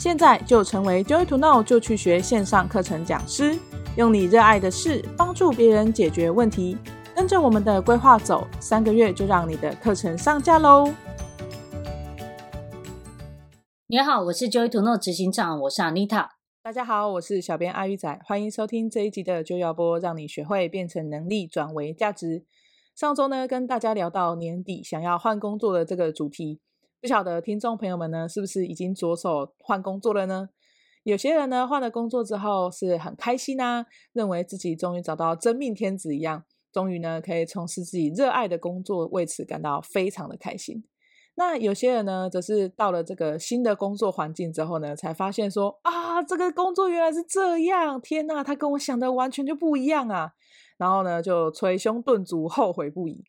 现在就成为 Joy to Know 就去学线上课程讲师，用你热爱的事帮助别人解决问题。跟着我们的规划走，三个月就让你的课程上架喽！你好，我是 Joy to Know 执行长，我是 Anita。大家好，我是小编阿鱼仔，欢迎收听这一集的 Joy 要播，让你学会变成能力转为价值。上周呢，跟大家聊到年底想要换工作的这个主题。不晓得听众朋友们呢，是不是已经着手换工作了呢？有些人呢，换了工作之后是很开心啊，认为自己终于找到真命天子一样，终于呢可以从事自己热爱的工作，为此感到非常的开心。那有些人呢，则是到了这个新的工作环境之后呢，才发现说啊，这个工作原来是这样，天呐，他跟我想的完全就不一样啊，然后呢就捶胸顿足，后悔不已。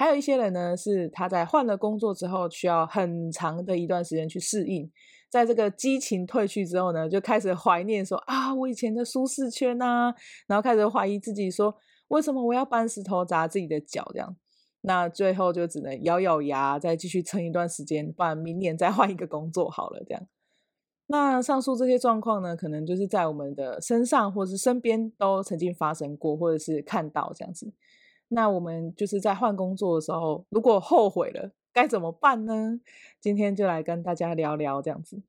还有一些人呢，是他在换了工作之后，需要很长的一段时间去适应，在这个激情褪去之后呢，就开始怀念说啊，我以前的舒适圈呐、啊，然后开始怀疑自己说，为什么我要搬石头砸自己的脚这样？那最后就只能咬咬牙，再继续撑一段时间，不然明年再换一个工作好了这样。那上述这些状况呢，可能就是在我们的身上或是身边都曾经发生过，或者是看到这样子。那我们就是在换工作的时候，如果后悔了，该怎么办呢？今天就来跟大家聊聊这样子。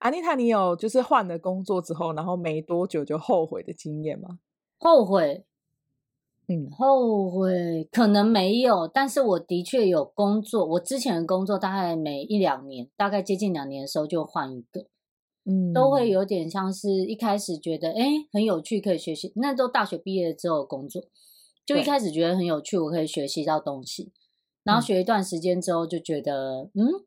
安妮塔，你有就是换了工作之后，然后没多久就后悔的经验吗？后悔，嗯，后悔可能没有，但是我的确有工作。我之前的工作大概每一两年，大概接近两年的时候就换一个。嗯，都会有点像是一开始觉得哎很有趣，可以学习。那都大学毕业之后工作，就一开始觉得很有趣，我可以学习到东西。然后学一段时间之后就觉得嗯，嗯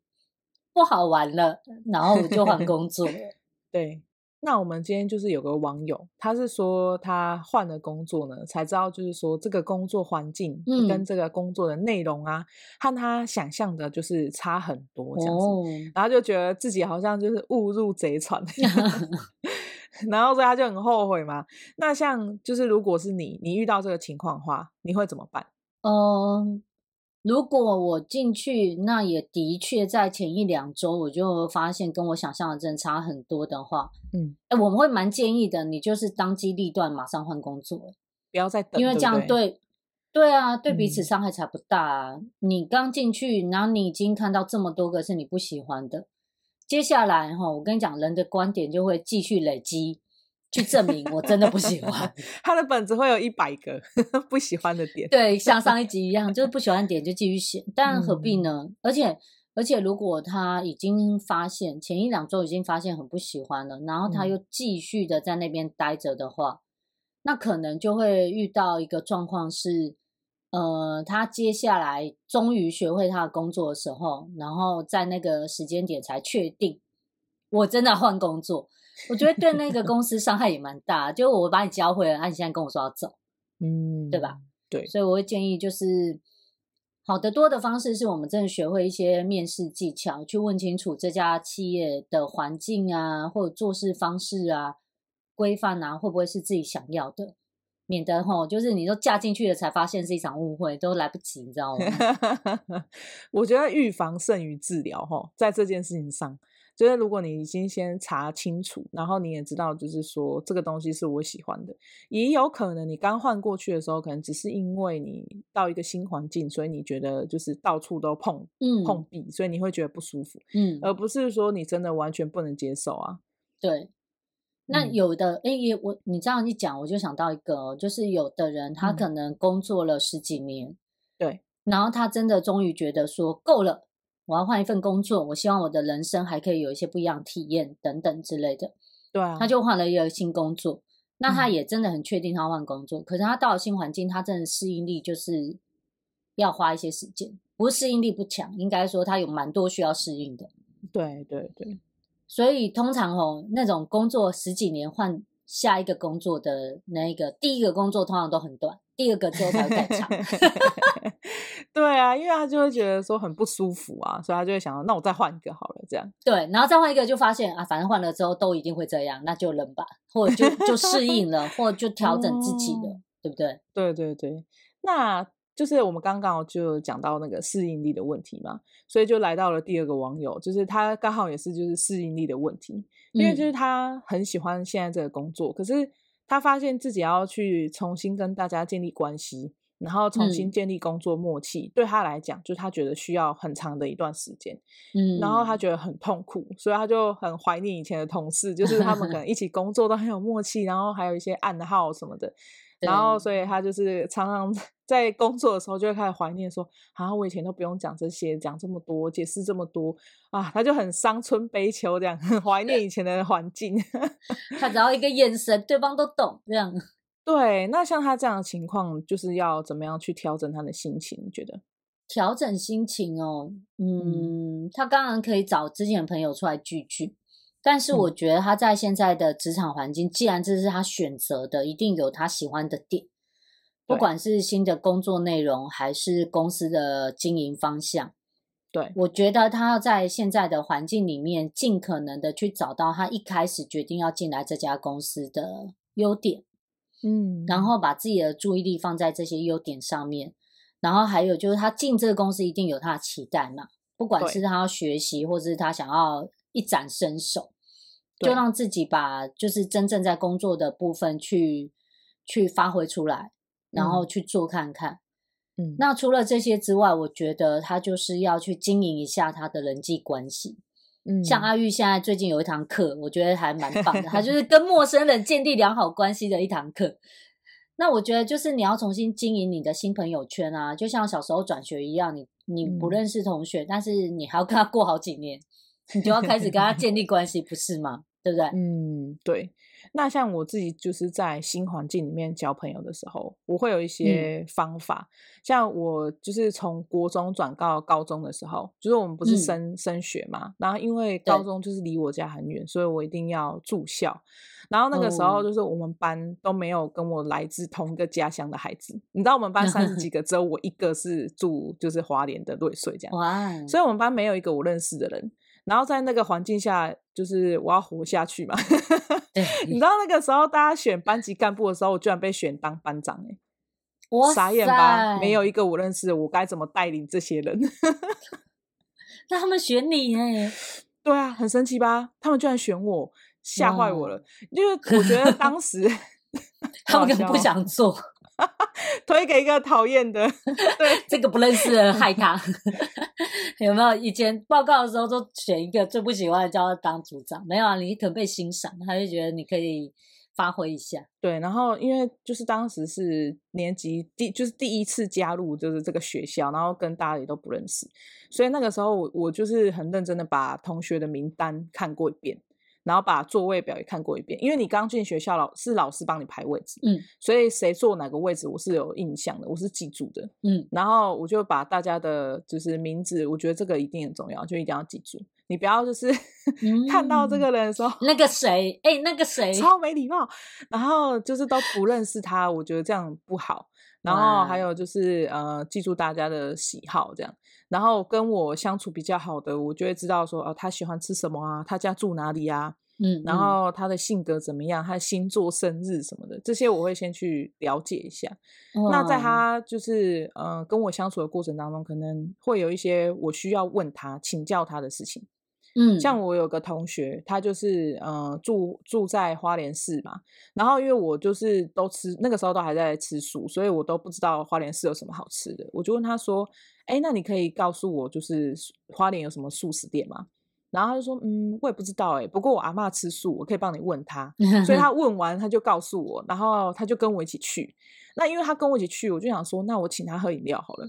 不好玩了，然后我就换工作了。对。那我们今天就是有个网友，他是说他换了工作呢，才知道就是说这个工作环境跟这个工作的内容啊，嗯、和他想象的就是差很多这样子，哦、然后就觉得自己好像就是误入贼船 然后所以他就很后悔嘛。那像就是如果是你，你遇到这个情况的话，你会怎么办？嗯。如果我进去，那也的确在前一两周我就发现跟我想象的真的差很多的话，嗯，哎，我们会蛮建议的，你就是当机立断，马上换工作，不要再等，因为这样对，对，对啊，对彼此伤害才不大啊。嗯，你刚进去，然后你已经看到这么多个是你不喜欢的，接下来哈，我跟你讲，人的观点就会继续累积。去证明我真的不喜欢 他的本子会有一百个不喜欢的点，对，像上一 集一样，就是不喜欢的点就继续写，但何必呢？嗯、而且而且，如果他已经发现前一两周已经发现很不喜欢了，然后他又继续的在那边待着的话，嗯、那可能就会遇到一个状况是，呃，他接下来终于学会他的工作的时候，然后在那个时间点才确定，我真的换工作。我觉得对那个公司伤害也蛮大，就我把你教会了，那、啊、你现在跟我说要走，嗯，对吧？对，所以我会建议就是好的多的方式，是我们真的学会一些面试技巧，去问清楚这家企业的环境啊，或者做事方式啊、规范啊，会不会是自己想要的，免得吼，就是你都嫁进去了才发现是一场误会，都来不及，你知道吗？我觉得预防胜于治疗，哈，在这件事情上。就是如果你已经先查清楚，然后你也知道，就是说这个东西是我喜欢的，也有可能你刚换过去的时候，可能只是因为你到一个新环境，所以你觉得就是到处都碰，嗯，碰壁，所以你会觉得不舒服，嗯，而不是说你真的完全不能接受啊。对，那有的，哎、嗯，也我你这样一讲，我就想到一个，哦就是有的人他可能工作了十几年，嗯、对，然后他真的终于觉得说够了。我要换一份工作，我希望我的人生还可以有一些不一样的体验等等之类的。对啊，他就换了一个新工作，那他也真的很确定他换工作。嗯、可是他到了新环境，他真的适应力就是要花一些时间，不是适应力不强，应该说他有蛮多需要适应的。对对对，所以通常哦，那种工作十几年换下一个工作的那一个第一个工作通常都很短。第二个之后才会更长，对啊，因为他就会觉得说很不舒服啊，所以他就会想到，那我再换一个好了，这样。对，然后再换一个就发现啊，反正换了之后都一定会这样，那就忍吧，或者就就适应了，或者就调整自己了，嗯、对不对？对对对。那就是我们刚刚就讲到那个适应力的问题嘛，所以就来到了第二个网友，就是他刚好也是就是适应力的问题，因为就是他很喜欢现在这个工作，可是他发现自己要去重新跟大家建立关系。然后重新建立工作默契，嗯、对他来讲，就他觉得需要很长的一段时间。嗯，然后他觉得很痛苦，所以他就很怀念以前的同事，就是他们可能 一起工作都很有默契，然后还有一些暗号什么的。然后，所以他就是常常 在工作的时候就会开始怀念，说：“啊，我以前都不用讲这些，讲这么多，解释这么多啊。”他就很伤春悲秋，这样很 怀念以前的环境。他只要一个眼神，对方都懂这样。对，那像他这样的情况，就是要怎么样去调整他的心情？你觉得？调整心情哦，嗯，嗯他当然可以找之前的朋友出来聚聚，但是我觉得他在现在的职场环境，嗯、既然这是他选择的，一定有他喜欢的点，不管是新的工作内容，还是公司的经营方向。对，我觉得他要在现在的环境里面，尽可能的去找到他一开始决定要进来这家公司的优点。嗯，然后把自己的注意力放在这些优点上面，然后还有就是他进这个公司一定有他的期待嘛，不管是他要学习，或者是他想要一展身手，就让自己把就是真正在工作的部分去去发挥出来，然后去做看看。嗯，那除了这些之外，我觉得他就是要去经营一下他的人际关系。嗯，像阿玉现在最近有一堂课，我觉得还蛮棒的。他就是跟陌生人建立良好关系的一堂课。那我觉得就是你要重新经营你的新朋友圈啊，就像小时候转学一样，你你不认识同学，嗯、但是你还要跟他过好几年，你就要开始跟他建立关系，不是吗？对不对？嗯，对。那像我自己就是在新环境里面交朋友的时候，我会有一些方法。嗯、像我就是从国中转到高中的时候，就是我们不是升、嗯、升学嘛，然后因为高中就是离我家很远，所以我一定要住校。然后那个时候就是我们班都没有跟我来自同一个家乡的孩子，哦、你知道我们班三十几 个，只有我一个是住就是华联的瑞穗这样，哇所以我们班没有一个我认识的人。然后在那个环境下，就是我要活下去嘛。你知道那个时候大家选班级干部的时候，我居然被选当班长哎、欸！哇塞，傻眼吧？没有一个我认识的，我该怎么带领这些人？那他们选你哎？对啊，很神奇吧？他们居然选我，吓坏我了。哇因为我觉得当时 他们根本不想做。推给一个讨厌的，对，这个不认识的害他，有没有？以前报告的时候都选一个最不喜欢的叫他当组长，没有啊？你可能被欣赏，他就觉得你可以发挥一下。对，然后因为就是当时是年级第，就是第一次加入就是这个学校，然后跟大家也都不认识，所以那个时候我我就是很认真的把同学的名单看过一遍。然后把座位表也看过一遍，因为你刚进学校，老是老师帮你排位置，嗯，所以谁坐哪个位置我是有印象的，我是记住的，嗯，然后我就把大家的就是名字，我觉得这个一定很重要，就一定要记住，你不要就是、嗯、看到这个人的时候，那个谁，哎，那个谁，超没礼貌，然后就是都不认识他，我觉得这样不好。然后还有就是呃，记住大家的喜好这样，然后跟我相处比较好的，我就会知道说哦，他喜欢吃什么啊，他家住哪里啊，嗯，然后他的性格怎么样，他的星座、生日什么的，这些我会先去了解一下。那在他就是呃跟我相处的过程当中，可能会有一些我需要问他、请教他的事情。嗯，像我有个同学，他就是呃住住在花莲市嘛，然后因为我就是都吃那个时候都还在吃素，所以我都不知道花莲市有什么好吃的。我就问他说：“哎，那你可以告诉我，就是花莲有什么素食店吗？”然后他就说：“嗯，我也不知道哎，不过我阿妈吃素，我可以帮你问他。”所以他 问完他就告诉我，然后他就跟我一起去。那因为他跟我一起去，我就想说，那我请他喝饮料好了。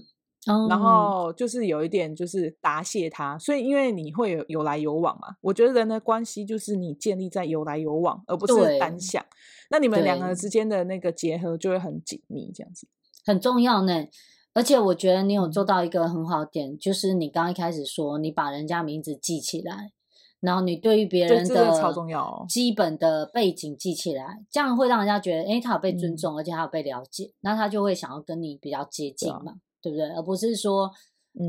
然后就是有一点就是答谢他，所以因为你会有有来有往嘛，我觉得人的关系就是你建立在有来有往，而不是单向。那你们两个之间的那个结合就会很紧密，这样子很重要呢。而且我觉得你有做到一个很好的点，就是你刚刚一开始说你把人家名字记起来，然后你对于别人的超重要基本的背景记起来，这样会让人家觉得，哎，他有被尊重，嗯、而且他有被了解，那他就会想要跟你比较接近嘛。对不对？而不是说，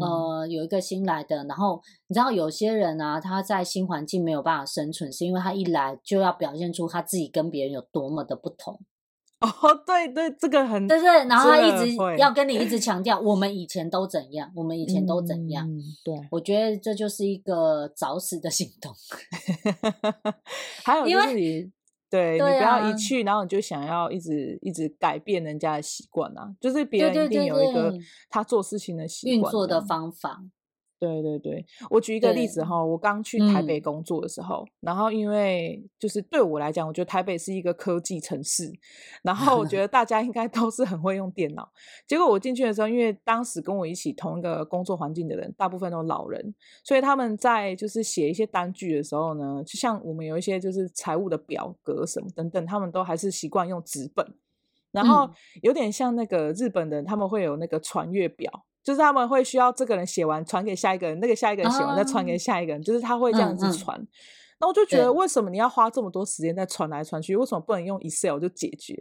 呃，有一个新来的，嗯、然后你知道有些人啊，他在新环境没有办法生存，是因为他一来就要表现出他自己跟别人有多么的不同。哦，对对，这个很对对，然后他一直要跟你一直强调，我们以前都怎样，我们以前都怎样。嗯、对，我觉得这就是一个找死的行动。还有就是你，对，你不要一去，然后你就想要一直一直改变人家的习惯啊，就是别人一定有一个他做事情的习惯运作的方法。对对对，我举一个例子哈，我刚去台北工作的时候，嗯，然后因为就是对我来讲，我觉得台北是一个科技城市，然后我觉 得大家应该都是很会用电脑。结果我进去的时候，因为当时跟我一起同一个工作环境的人，大部分都是老人，所以他们在就是写一些单据的时候呢，就像我们有一些就是财务的表格什么等等，他们都还是习惯用纸本，然后有点像那个日本人，他们会有那个传阅表。就是他们会需要这个人写完传给下一个人，那个下一个人写完再传给下一个人，就是他会这样子传。那、我就觉得，为什么你要花这么多时间在传来传去？为什么不能用 Excel 就解决？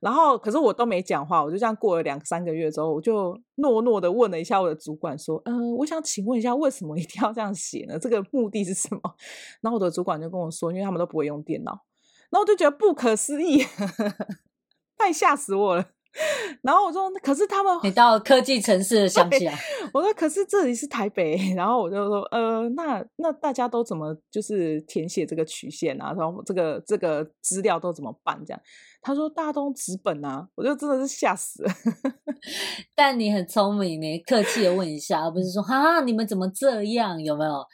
然后，可是我都没讲话，我就这样过了两三个月之后，我就诺诺的问了一下我的主管说：“嗯、呃，我想请问一下，为什么一定要这样写呢？这个目的是什么？”然后我的主管就跟我说：“因为他们都不会用电脑。”然后我就觉得不可思议，太吓死我了。然后我说，可是他们，你到科技城市 的乡下，我说，可是这里是台北。然后我就说，呃，那那大家都怎么就是填写这个曲线啊？然后这个这个资料都怎么办？这样，他说大家都用纸本啊，我就真的是吓死了。但你很聪明，你客气的问一下，而不是说哈，你们怎么这样？有没有？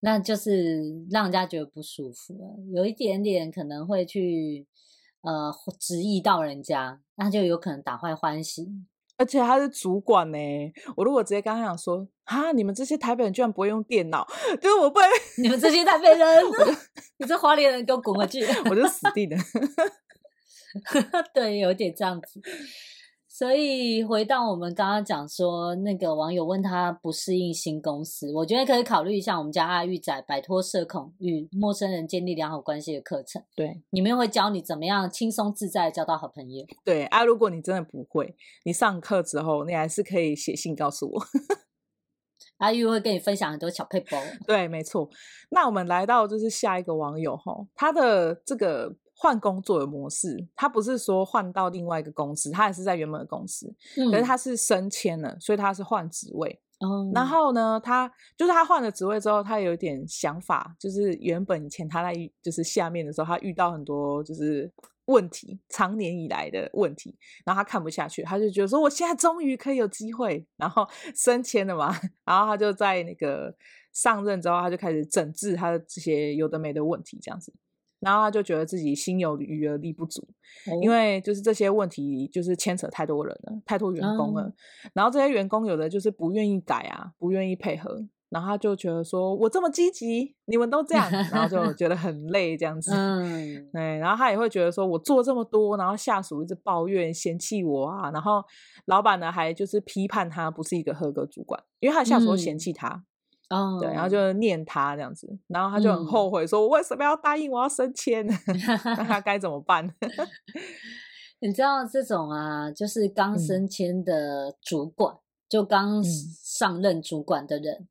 那就是让人家觉得不舒服了，有一点点可能会去。呃，直意到人家，那就有可能打坏欢喜。而且他是主管呢，我如果直接跟他讲说，啊，你们这些台北人居然不会用电脑，就是我不会，你们这些台北人，你这花莲人给我滚回去，我就死定了。对，有点这样子。所以回到我们刚刚讲说，那个网友问他不适应新公司，我觉得可以考虑一下我们家阿玉仔摆脱社恐与陌生人建立良好关系的课程。对，里面会教你怎么样轻松自在交到好朋友。对啊，如果你真的不会，你上课之后你还是可以写信告诉我，阿玉会跟你分享很多小配包。对，没错。那我们来到就是下一个网友哈，他的这个。换工作的模式，他不是说换到另外一个公司，他也是在原本的公司，嗯、可是他是升迁了，所以他是换职位。嗯、然后呢，他就是他换了职位之后，他有一点想法，就是原本以前他在就是下面的时候，他遇到很多就是问题，常年以来的问题，然后他看不下去，他就觉得说，我现在终于可以有机会，然后 升迁了嘛，然后他就在那个上任之后，他就开始整治他的这些有的没的问题，这样子。然后他就觉得自己心有余而力不足，哦，因为就是这些问题就是牵扯太多人了，太多员工了。嗯、然后这些员工有的就是不愿意改啊，不愿意配合。然后他就觉得说，我这么积极，你们都这样，然后就觉得很累这样子。嗯，对。然后他也会觉得说，我做这么多，然后下属一直抱怨嫌弃我啊，然后老板呢还就是批判他不是一个合格主管，因为他的下属都嫌弃他。嗯哦，对，然后就念他这样子，然后他就很后悔，说：“我为什么要答应我要升迁？那他 该怎么办？” 你知道这种啊，就是刚升迁的主管，嗯、就刚上任主管的人，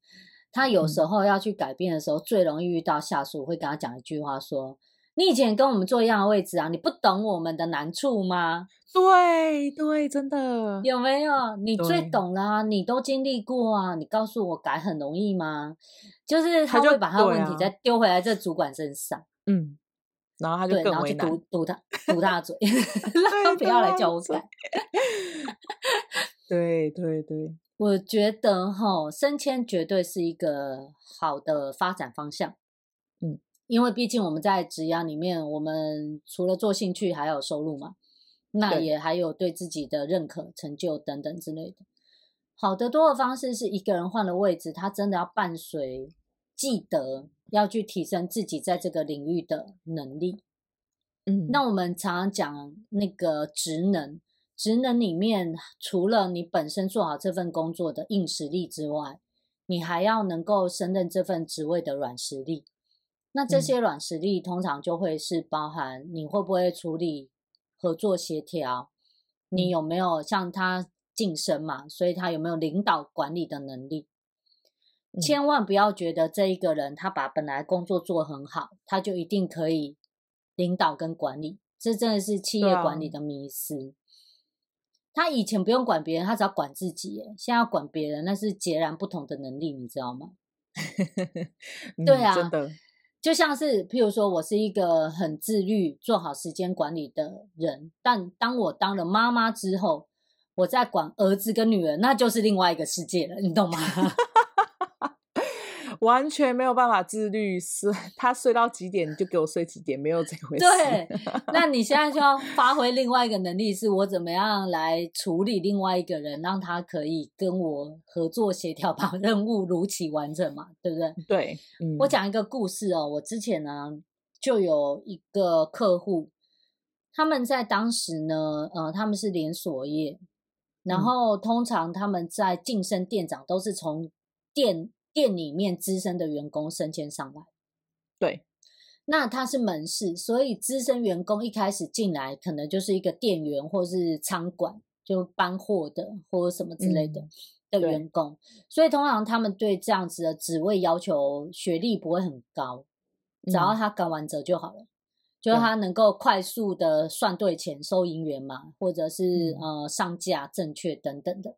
他有时候要去改变的时候，最容易遇到下属会跟他讲一句话说。你以前跟我们坐一样的位置啊，你不懂我们的难处吗？对对，真的有没有？你最懂啦、啊，你都经历过啊。你告诉我改很容易吗？就是他会把他的问题再丢回来这主管身上，啊、嗯，然后他就更然后去堵堵他 堵他嘴，让他不要来叫我改。对对对，我觉得哈，升迁绝对是一个好的发展方向。因为毕竟我们在职涯里面，我们除了做兴趣，还有收入嘛，那也还有对自己的认可、成就等等之类的。好得多的方式是一个人换了位置，他真的要伴随记得要去提升自己在这个领域的能力。嗯，那我们常常讲那个职能，职能里面除了你本身做好这份工作的硬实力之外，你还要能够胜任这份职位的软实力。那这些软实力通常就会是包含你会不会处理合作协调，你有没有像他晋升嘛，所以他有没有领导管理的能力？千万不要觉得这一个人他把本来工作做很好，他就一定可以领导跟管理，这真的是企业管理的迷思。他以前不用管别人，他只要管自己。哎，现在要管别人，那是截然不同的能力，你知道吗？嗯、对啊，真的，就像是譬如说，我是一个很自律、做好时间管理的人，但当我当了妈妈之后，我在管儿子跟女儿，那就是另外一个世界了，你懂吗？完全没有办法自律，睡 他睡到几点你就给我睡几点，没有这回事。对，那你现在就要发挥另外一个能力，是我怎么样来处理另外一个人，让他可以跟我合作协调，把 任务如期完成嘛？对不对？对，嗯、我讲一个故事哦。我之前呢就有一个客户，他们在当时呢，呃，他们是连锁业，然后通常他们在晋升店长都是从店。店里面资深的员工升迁上来，对，那他是门市，所以资深员工一开始进来，可能就是一个店员或是仓管，就搬货的或者什么之类的、嗯、的员工，所以通常他们对这样子的职位要求学历不会很高，只要他赶完折就好了，嗯、就是他能够快速的算对钱、收银员嘛，或者是、嗯、呃上架正确等等的。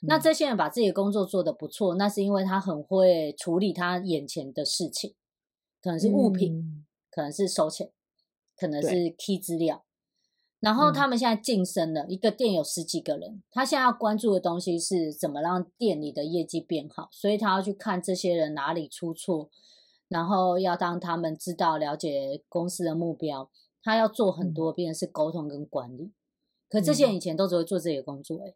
那这些人把自己的工作做得不错，那是因为他很会处理他眼前的事情，可能是物品，嗯、可能是收钱，可能是 key 资料。然后他们现在晋升了，一个店有十几个人，他现在要关注的东西是怎么让店里的业绩变好，所以他要去看这些人哪里出错，然后要当他们知道了解公司的目标，他要做很多变成是沟通跟管理。可这些人以前都只会做自己的工作、欸，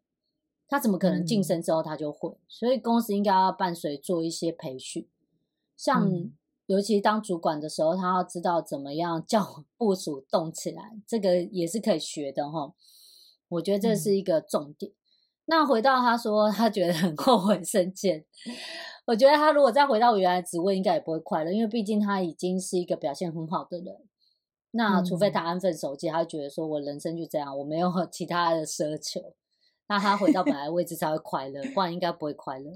他怎么可能晋升之后他就会？嗯、所以公司应该要伴随做一些培训，像、嗯、尤其当主管的时候，他要知道怎么样叫部署动起来，这个也是可以学的哈。我觉得这是一个重点。嗯、那回到他说他觉得很后悔升迁，我觉得他如果再回到原来职位，应该也不会快乐，因为毕竟他已经是一个表现很好的人。那除非他安分守己，他会觉得说我人生就这样，我没有其他的奢求。那他回到本来位置才会快乐，不然应该不会快乐。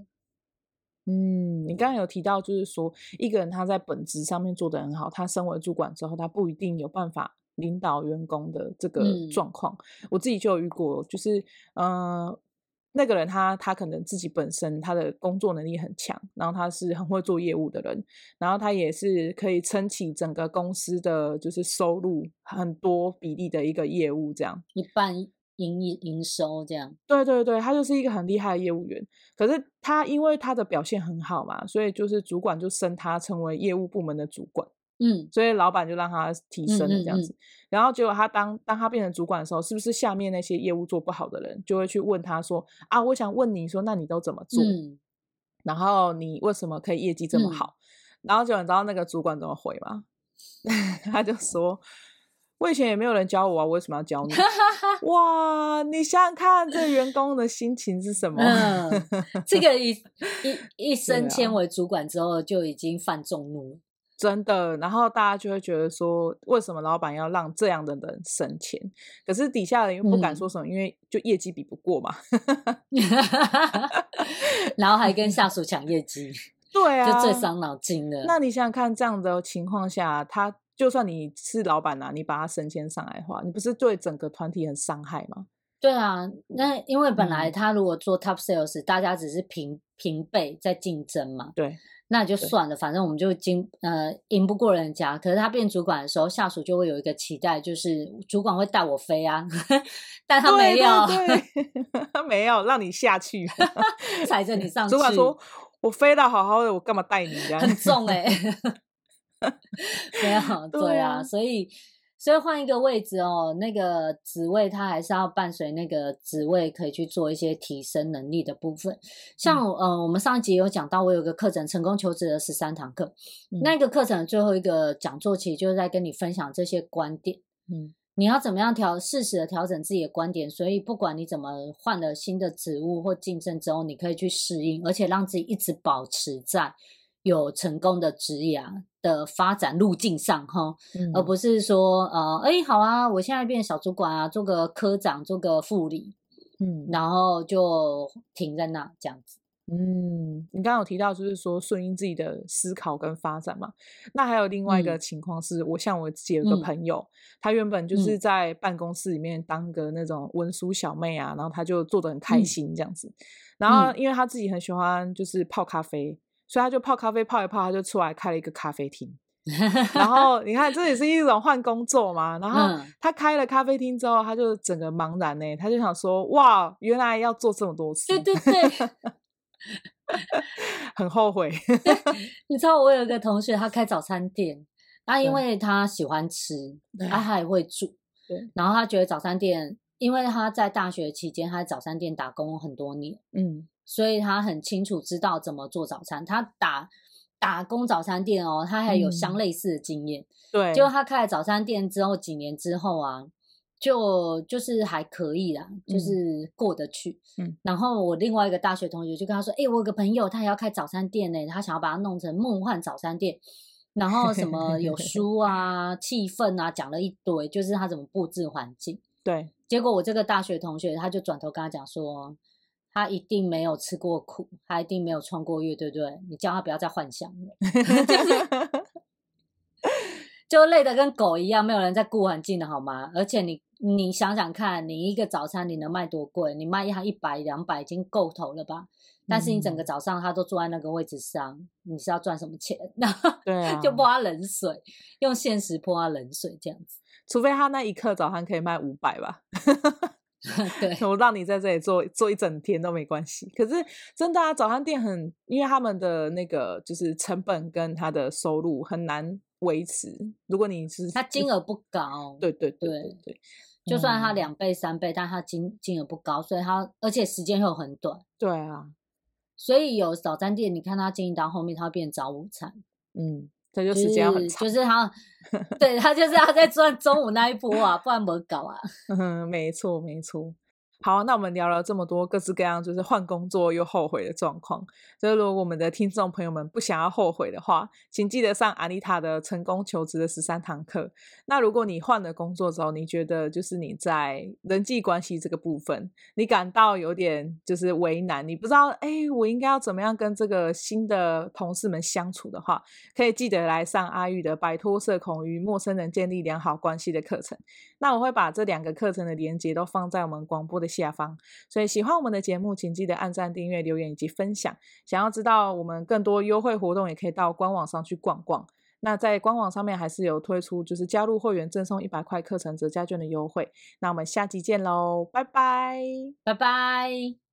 嗯，你刚刚有提到，就是说一个人他在本职上面做得很好，他身为主管之后，他不一定有办法领导员工的这个状况。嗯、我自己就有遇过，就是呃，那个人他他可能自己本身他的工作能力很强，然后他是很会做业务的人，然后他也是可以撑起整个公司的就是收入很多比例的一个业务，这样一半。营营收这样，对对对，他就是一个很厉害的业务员。可是他因为他的表现很好嘛，所以就是主管就升他成为业务部门的主管。嗯，所以老板就让他提升了这样子。嗯嗯嗯，然后结果他当当他变成主管的时候，是不是下面那些业务做不好的人就会去问他说：“啊，我想问你说，那你都怎么做？嗯、然后你为什么可以业绩这么好？”嗯、然后就你知道那个主管怎么回吗？他就说。我以前也没有人教我啊，我为什么要教你？哇，你想想看，这个员工的心情是什么？嗯、这个一一一升迁为主管之后，就已经犯众怒了，真的。然后大家就会觉得说，为什么老板要让这样的人升迁？可是底下人又不敢说什么，嗯、因为就业绩比不过嘛。然后还跟下属抢业绩，对啊，就最伤脑筋了。那你想想看，这样的情况下，他。就算你是老板啊，你把他升迁上来的话，你不是对整个团体很伤害吗？对啊，那因为本来他如果做 top sales，、嗯、大家只是平平辈在竞争嘛，对，那就算了，反正我们就经呃赢不过人家。可是他变主管的时候，下属就会有一个期待，就是主管会带我飞啊，但他没有，他没有让你下去，踩着你上去。主管说：“我飞到好好的，我干嘛带你？”这样很重哎、欸。没有，对啊，所以所以换一个位置哦，那个职位它还是要伴随那个职位可以去做一些提升能力的部分。像、嗯、呃，我们上一集有讲到，我有个课程《成功求职》的十三堂课，嗯、那个课程最后一个讲座，其实就是在跟你分享这些观点。嗯，你要怎么样调适时的调整自己的观点？所以不管你怎么换了新的职务或晋升之后，你可以去适应，而且让自己一直保持在有成功的职涯的发展路径上哈，嗯、而不是说呃，哎，好啊，我现在变小主管啊，做个科长，做个副理，嗯，然后就停在那这样子。嗯，你刚刚有提到就是说顺应自己的思考跟发展嘛。那还有另外一个情况是，我像我自己有个朋友，嗯、他原本就是在办公室里面当个那种文书小妹啊，然后他就做得很开心这样子。嗯、然后因为他自己很喜欢就是泡咖啡，所以他就泡咖啡泡一泡，他就出来开了一个咖啡厅。然后你看，这也是一种换工作嘛。然后他开了咖啡厅之后，他就整个茫然呢，他就想说：哇，原来要做这么多事。对对对，很后悔。你知道我有一个同学，他开早餐店，他因为他喜欢吃，他还会煮。对。然后他觉得早餐店，因为他在大学期间，他在早餐店打工很多年，嗯，所以他很清楚知道怎么做早餐。他打。打工早餐店哦，他还有相类似的经验。嗯、对，就他开了早餐店之后，几年之后啊，就就是还可以啦，嗯、就是过得去。嗯，然后我另外一个大学同学就跟他说：“哎、欸，我有个朋友，他也要开早餐店呢，他想要把它弄成梦幻早餐店，然后什么有书啊、气氛啊，讲了一堆，就是他怎么布置环境。”对，结果我这个大学同学他就转头跟他讲说。他一定没有吃过苦，他一定没有穿过业，对不对？你叫他不要再幻想了，就累得跟狗一样，没有人在顾环境的好吗？而且你你想想看，你一个早餐你能卖多贵？你卖一行一百两百已经够头了吧？但是你整个早上他都坐在那个位置上，你是要赚什么钱？对啊，就泼他冷水，用现实泼他冷水这样子。除非他那一刻早餐可以卖五百吧。对，我让你在这里做做一整天都没关系。可是真的啊，早餐店很，因为他们的那个就是成本跟他的收入很难维持。如果你是他金额不高，对对对对对，就算他两倍三倍，但他金金额不高，所以他而且时间又很短。对啊，所以有早餐店，你看他经营到后面，他会变早午餐。嗯。这就时间要很长，就是他，对他就是要在赚中午那一波啊，不然怎么搞啊？嗯，没错，没错。好，那我们聊了这么多各式各样，就是换工作又后悔的状况。就是如果我们的听众朋友们不想要后悔的话，请记得上阿妮塔的成功求职的十三堂课。那如果你换了工作之后，你觉得就是你在人际关系这个部分，你感到有点就是为难，你不知道哎，我应该要怎么样跟这个新的同事们相处的话，可以记得来上阿玉的摆脱社恐与陌生人建立良好关系的课程。那我会把这两个课程的连结都放在我们广播的下方，所以喜欢我们的节目，请记得按赞、订阅、留言以及分享。想要知道我们更多优惠活动，也可以到官网上去逛逛。那在官网上面还是有推出，就是加入会员赠送一百块课程折价券的优惠。那我们下期见喽，拜拜，拜拜。